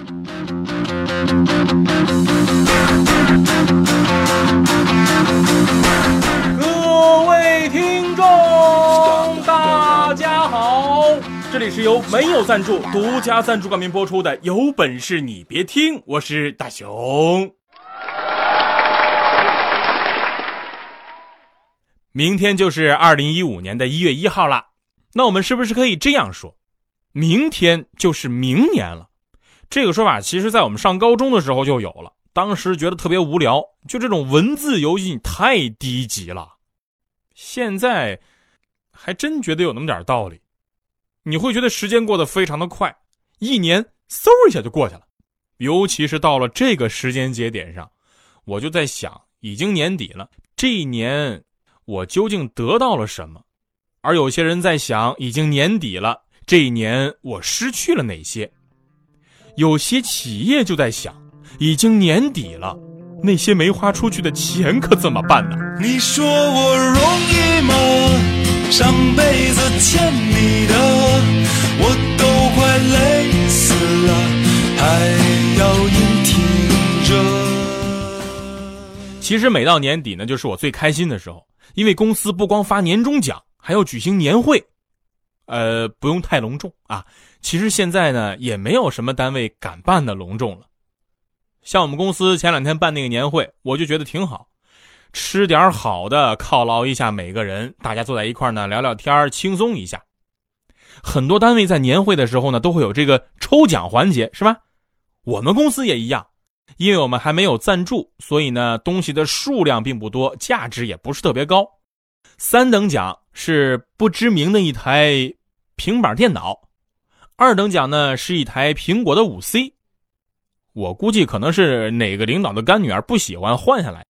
各位听众，大家好！这里是由没有赞助、独家赞助冠名播出的《有本事你别听》，我是大熊。明天就是二零一五年的一月一号了，那我们是不是可以这样说？明天就是明年了。这个说法其实在我们上高中的时候就有了，当时觉得特别无聊，就这种文字游戏太低级了。现在还真觉得有那么点道理，你会觉得时间过得非常的快，一年嗖一下就过去了。尤其是到了这个时间节点上，我就在想，已经年底了，这一年我究竟得到了什么？而有些人在想，已经年底了，这一年我失去了哪些？有些企业就在想，已经年底了，那些没花出去的钱可怎么办呢？你说我容易吗？上辈子欠你的，我都快累死了，还要你听着。其实每到年底呢，就是我最开心的时候，因为公司不光发年终奖，还要举行年会。呃，不用太隆重啊。其实现在呢，也没有什么单位敢办的隆重了。像我们公司前两天办那个年会，我就觉得挺好，吃点好的犒劳一下每个人，大家坐在一块呢聊聊天轻松一下。很多单位在年会的时候呢，都会有这个抽奖环节，是吧？我们公司也一样，因为我们还没有赞助，所以呢，东西的数量并不多，价值也不是特别高。三等奖是不知名的一台。平板电脑，二等奖呢是一台苹果的五 C，我估计可能是哪个领导的干女儿不喜欢换下来。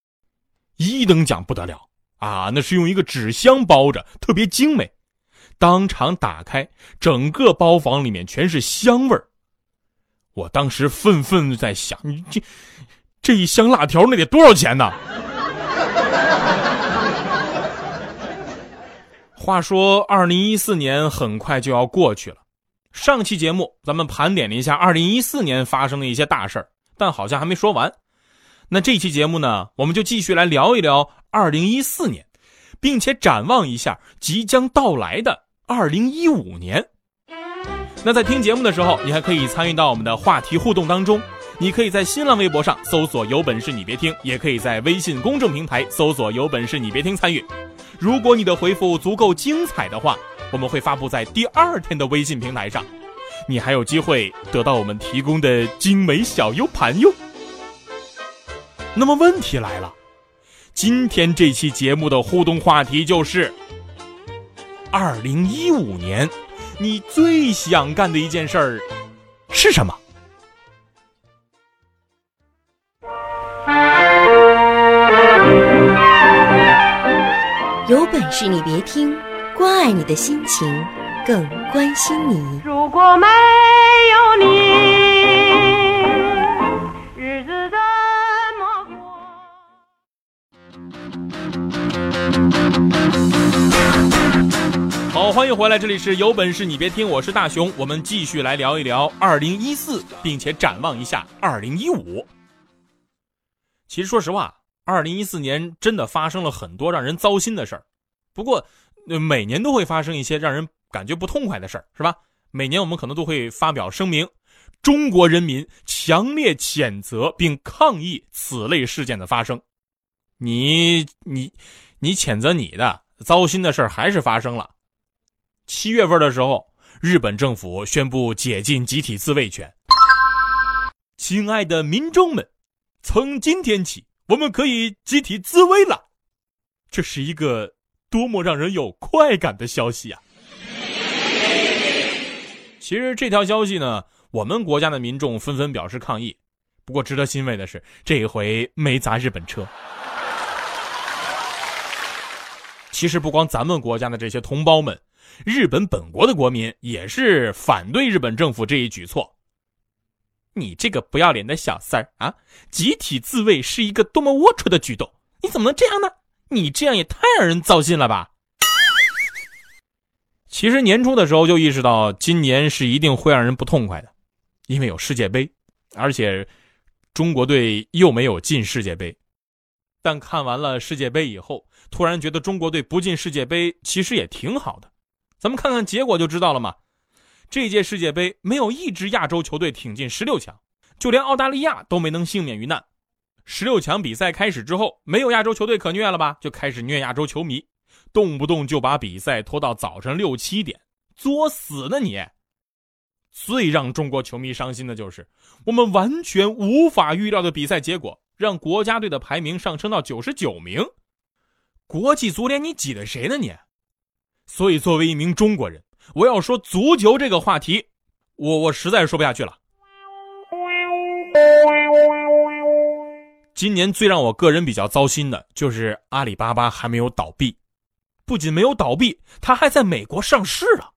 一等奖不得了啊，那是用一个纸箱包着，特别精美，当场打开，整个包房里面全是香味儿。我当时愤愤在想，这这一箱辣条那得多少钱呢？话说，二零一四年很快就要过去了。上期节目咱们盘点了一下二零一四年发生的一些大事儿，但好像还没说完。那这期节目呢，我们就继续来聊一聊二零一四年，并且展望一下即将到来的二零一五年。那在听节目的时候，你还可以参与到我们的话题互动当中。你可以在新浪微博上搜索“有本事你别听”，也可以在微信公众平台搜索“有本事你别听”参与。如果你的回复足够精彩的话，我们会发布在第二天的微信平台上，你还有机会得到我们提供的精美小 U 盘哟。那么问题来了，今天这期节目的互动话题就是：二零一五年，你最想干的一件事儿是什么？有本事你别听，关爱你的心情，更关心你。如果没有你，日子怎么过？好，欢迎回来，这里是有本事你别听，我是大熊，我们继续来聊一聊二零一四，并且展望一下二零一五。其实，说实话。二零一四年真的发生了很多让人糟心的事儿，不过，每年都会发生一些让人感觉不痛快的事儿，是吧？每年我们可能都会发表声明，中国人民强烈谴责并抗议此类事件的发生。你你你谴责你的糟心的事儿还是发生了。七月份的时候，日本政府宣布解禁集体自卫权。亲爱的民众们，从今天起。我们可以集体自卫了，这是一个多么让人有快感的消息啊！其实这条消息呢，我们国家的民众纷纷表示抗议。不过值得欣慰的是，这一回没砸日本车。其实不光咱们国家的这些同胞们，日本本国的国民也是反对日本政府这一举措。你这个不要脸的小三儿啊！集体自卫是一个多么龌龊的举动，你怎么能这样呢？你这样也太让人糟心了吧！其实年初的时候就意识到，今年是一定会让人不痛快的，因为有世界杯，而且中国队又没有进世界杯。但看完了世界杯以后，突然觉得中国队不进世界杯其实也挺好的。咱们看看结果就知道了嘛。这届世界杯没有一支亚洲球队挺进十六强，就连澳大利亚都没能幸免于难。十六强比赛开始之后，没有亚洲球队可虐了吧？就开始虐亚洲球迷，动不动就把比赛拖到早上六七点，作死呢你！最让中国球迷伤心的就是，我们完全无法预料的比赛结果，让国家队的排名上升到九十九名。国际足联你挤兑谁呢你？所以作为一名中国人。我要说足球这个话题，我我实在说不下去了。今年最让我个人比较糟心的就是阿里巴巴还没有倒闭，不仅没有倒闭，它还在美国上市了。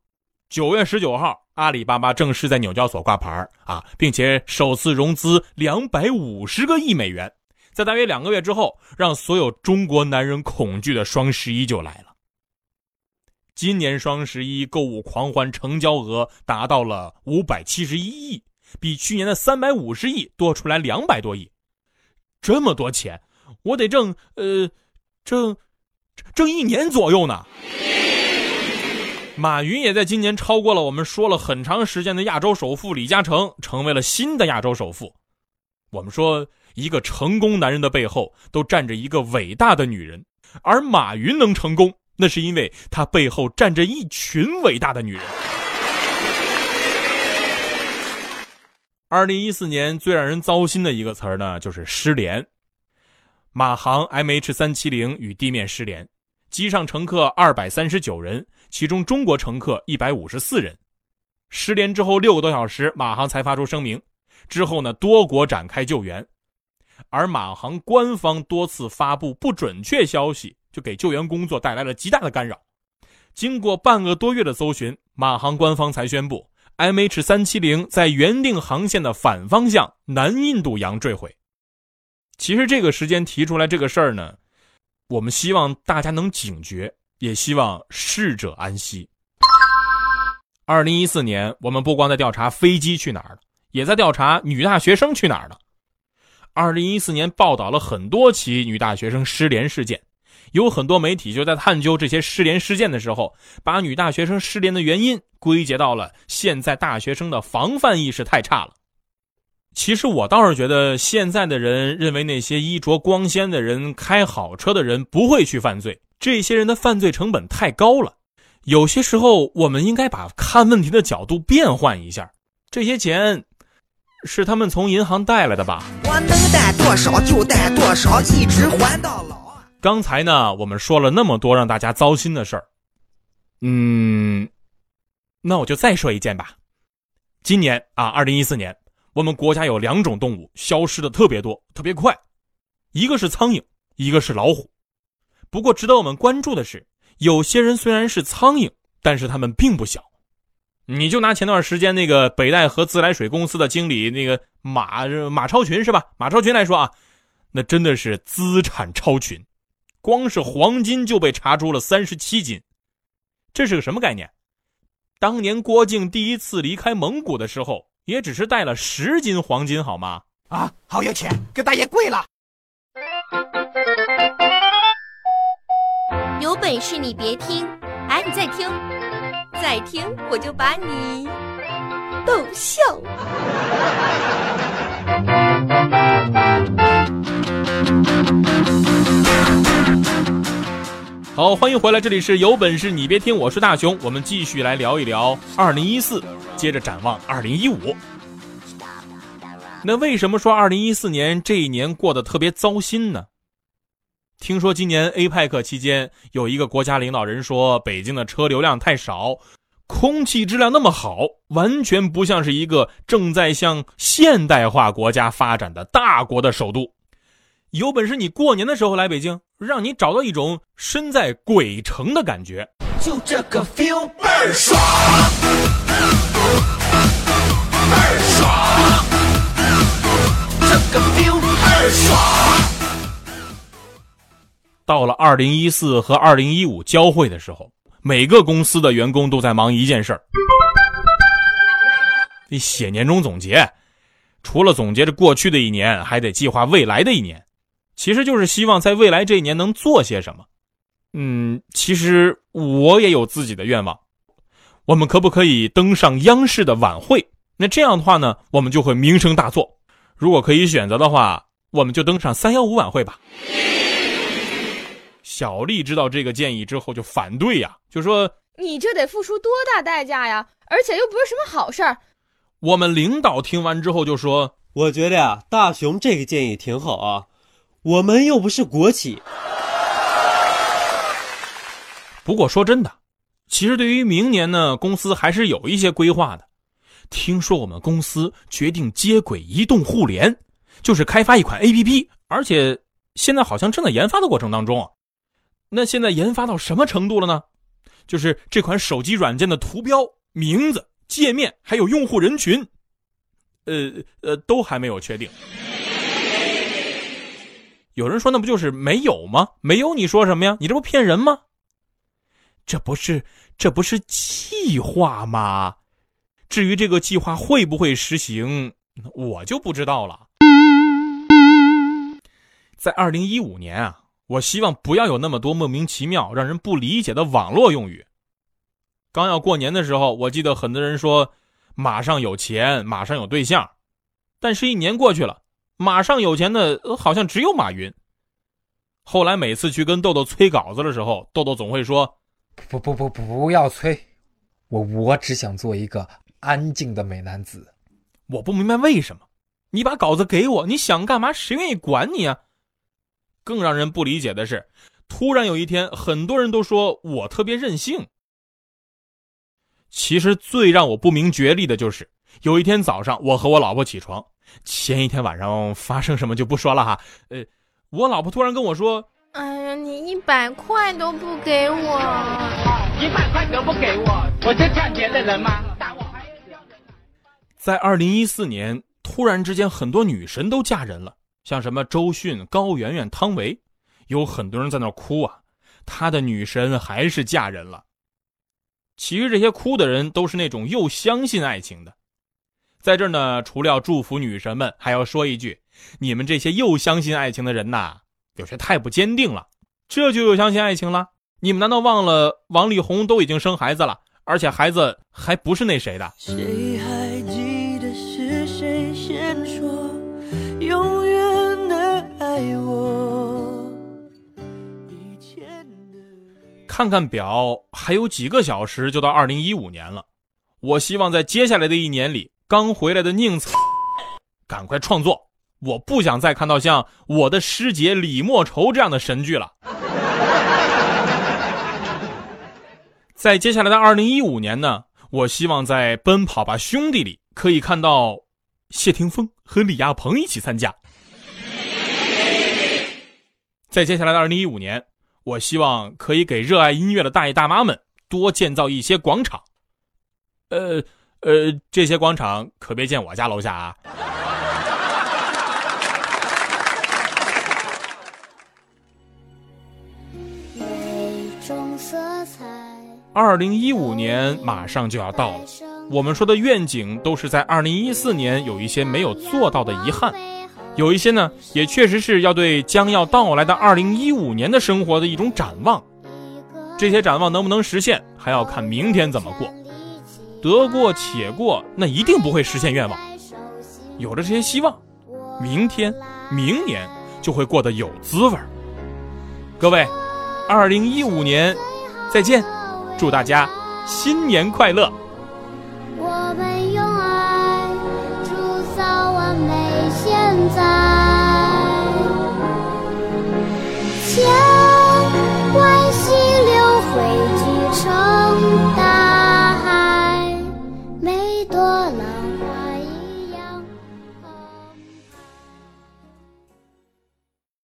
九月十九号，阿里巴巴正式在纽交所挂牌啊，并且首次融资两百五十个亿美元，在大约两个月之后，让所有中国男人恐惧的双十一就来了。今年双十一购物狂欢成交额达到了五百七十一亿，比去年的三百五十亿多出来两百多亿。这么多钱，我得挣呃，挣挣一年左右呢。马云也在今年超过了我们说了很长时间的亚洲首富李嘉诚，成为了新的亚洲首富。我们说，一个成功男人的背后都站着一个伟大的女人，而马云能成功。那是因为他背后站着一群伟大的女人。二零一四年最让人糟心的一个词儿呢，就是失联。马航 MH 三七零与地面失联，机上乘客二百三十九人，其中中国乘客一百五十四人。失联之后六个多小时，马航才发出声明。之后呢，多国展开救援，而马航官方多次发布不准确消息。就给救援工作带来了极大的干扰。经过半个多月的搜寻，马航官方才宣布，MH 三七零在原定航线的反方向南印度洋坠毁。其实这个时间提出来这个事儿呢，我们希望大家能警觉，也希望逝者安息。二零一四年，我们不光在调查飞机去哪儿了，也在调查女大学生去哪儿了。二零一四年报道了很多起女大学生失联事件。有很多媒体就在探究这些失联事件的时候，把女大学生失联的原因归结到了现在大学生的防范意识太差了。其实我倒是觉得，现在的人认为那些衣着光鲜的人、开好车的人不会去犯罪，这些人的犯罪成本太高了。有些时候，我们应该把看问题的角度变换一下。这些钱是他们从银行贷来的吧？我能贷多少就贷多少，一直还到老。刚才呢，我们说了那么多让大家糟心的事儿，嗯，那我就再说一件吧。今年啊，二零一四年，我们国家有两种动物消失的特别多、特别快，一个是苍蝇，一个是老虎。不过值得我们关注的是，有些人虽然是苍蝇，但是他们并不小。你就拿前段时间那个北戴河自来水公司的经理那个马马超群是吧？马超群来说啊，那真的是资产超群。光是黄金就被查出了三十七斤，这是个什么概念？当年郭靖第一次离开蒙古的时候，也只是带了十斤黄金，好吗？啊，好有钱，给大爷跪了！有本事你别听，哎，你再听，再听我就把你逗笑。好，欢迎回来，这里是有本事你别听，我是大熊，我们继续来聊一聊二零一四，接着展望二零一五。那为什么说二零一四年这一年过得特别糟心呢？听说今年 APEC 期间，有一个国家领导人说北京的车流量太少，空气质量那么好，完全不像是一个正在向现代化国家发展的大国的首都。有本事你过年的时候来北京，让你找到一种身在鬼城的感觉。就这个 feel 倍儿爽，倍儿爽，这个 feel 倍儿爽。到了二零一四和二零一五交汇的时候，每个公司的员工都在忙一件事儿，你写年终总结，除了总结着过去的一年，还得计划未来的一年，其实就是希望在未来这一年能做些什么。嗯，其实我也有自己的愿望，我们可不可以登上央视的晚会？那这样的话呢，我们就会名声大作。如果可以选择的话，我们就登上三幺五晚会吧。小丽知道这个建议之后就反对呀，就说你这得付出多大代价呀？而且又不是什么好事儿。我们领导听完之后就说，我觉得呀，大雄这个建议挺好啊，我们又不是国企。不过说真的，其实对于明年呢，公司还是有一些规划的。听说我们公司决定接轨移动互联，就是开发一款 APP，而且现在好像正在研发的过程当中啊。那现在研发到什么程度了呢？就是这款手机软件的图标、名字、界面还有用户人群，呃呃，都还没有确定。有人说那不就是没有吗？没有你说什么呀？你这不骗人吗？这不是这不是计划吗？至于这个计划会不会实行，我就不知道了。在二零一五年啊。我希望不要有那么多莫名其妙、让人不理解的网络用语。刚要过年的时候，我记得很多人说“马上有钱，马上有对象”，但是，一年过去了，马上有钱的好像只有马云。后来每次去跟豆豆催稿子的时候，豆豆总会说：“不不不不，不要催，我我只想做一个安静的美男子。”我不明白为什么，你把稿子给我，你想干嘛？谁愿意管你啊？更让人不理解的是，突然有一天，很多人都说我特别任性。其实最让我不明觉厉的就是，有一天早上，我和我老婆起床，前一天晚上发生什么就不说了哈。呃，我老婆突然跟我说：“哎呀，你一百块都不给我，一百块都不给我，我是抢劫的人吗？”在二零一四年，突然之间，很多女神都嫁人了。像什么周迅、高圆圆、汤唯，有很多人在那哭啊。她的女神还是嫁人了。其实这些哭的人都是那种又相信爱情的。在这儿呢，除了要祝福女神们，还要说一句：你们这些又相信爱情的人呐，有些太不坚定了。这就又相信爱情了？你们难道忘了王力宏都已经生孩子了，而且孩子还不是那谁的？谁还记得是谁先说永远的爱我？看看表，还有几个小时就到二零一五年了。我希望在接下来的一年里，刚回来的宁采赶快创作。我不想再看到像《我的师姐李莫愁》这样的神剧了。在接下来的二零一五年呢，我希望在《奔跑吧兄弟》里可以看到谢霆锋和李亚鹏一起参加。在接下来的二零一五年。我希望可以给热爱音乐的大爷大妈们多建造一些广场，呃呃，这些广场可别建我家楼下啊。二零一五年马上就要到了，我们说的愿景都是在二零一四年有一些没有做到的遗憾。有一些呢，也确实是要对将要到来的二零一五年的生活的一种展望。这些展望能不能实现，还要看明天怎么过。得过且过那一定不会实现愿望。有了这些希望明天明年就会过得有滋味各位二零一五年再见祝大家新年快乐。我们用爱铸造完美现在。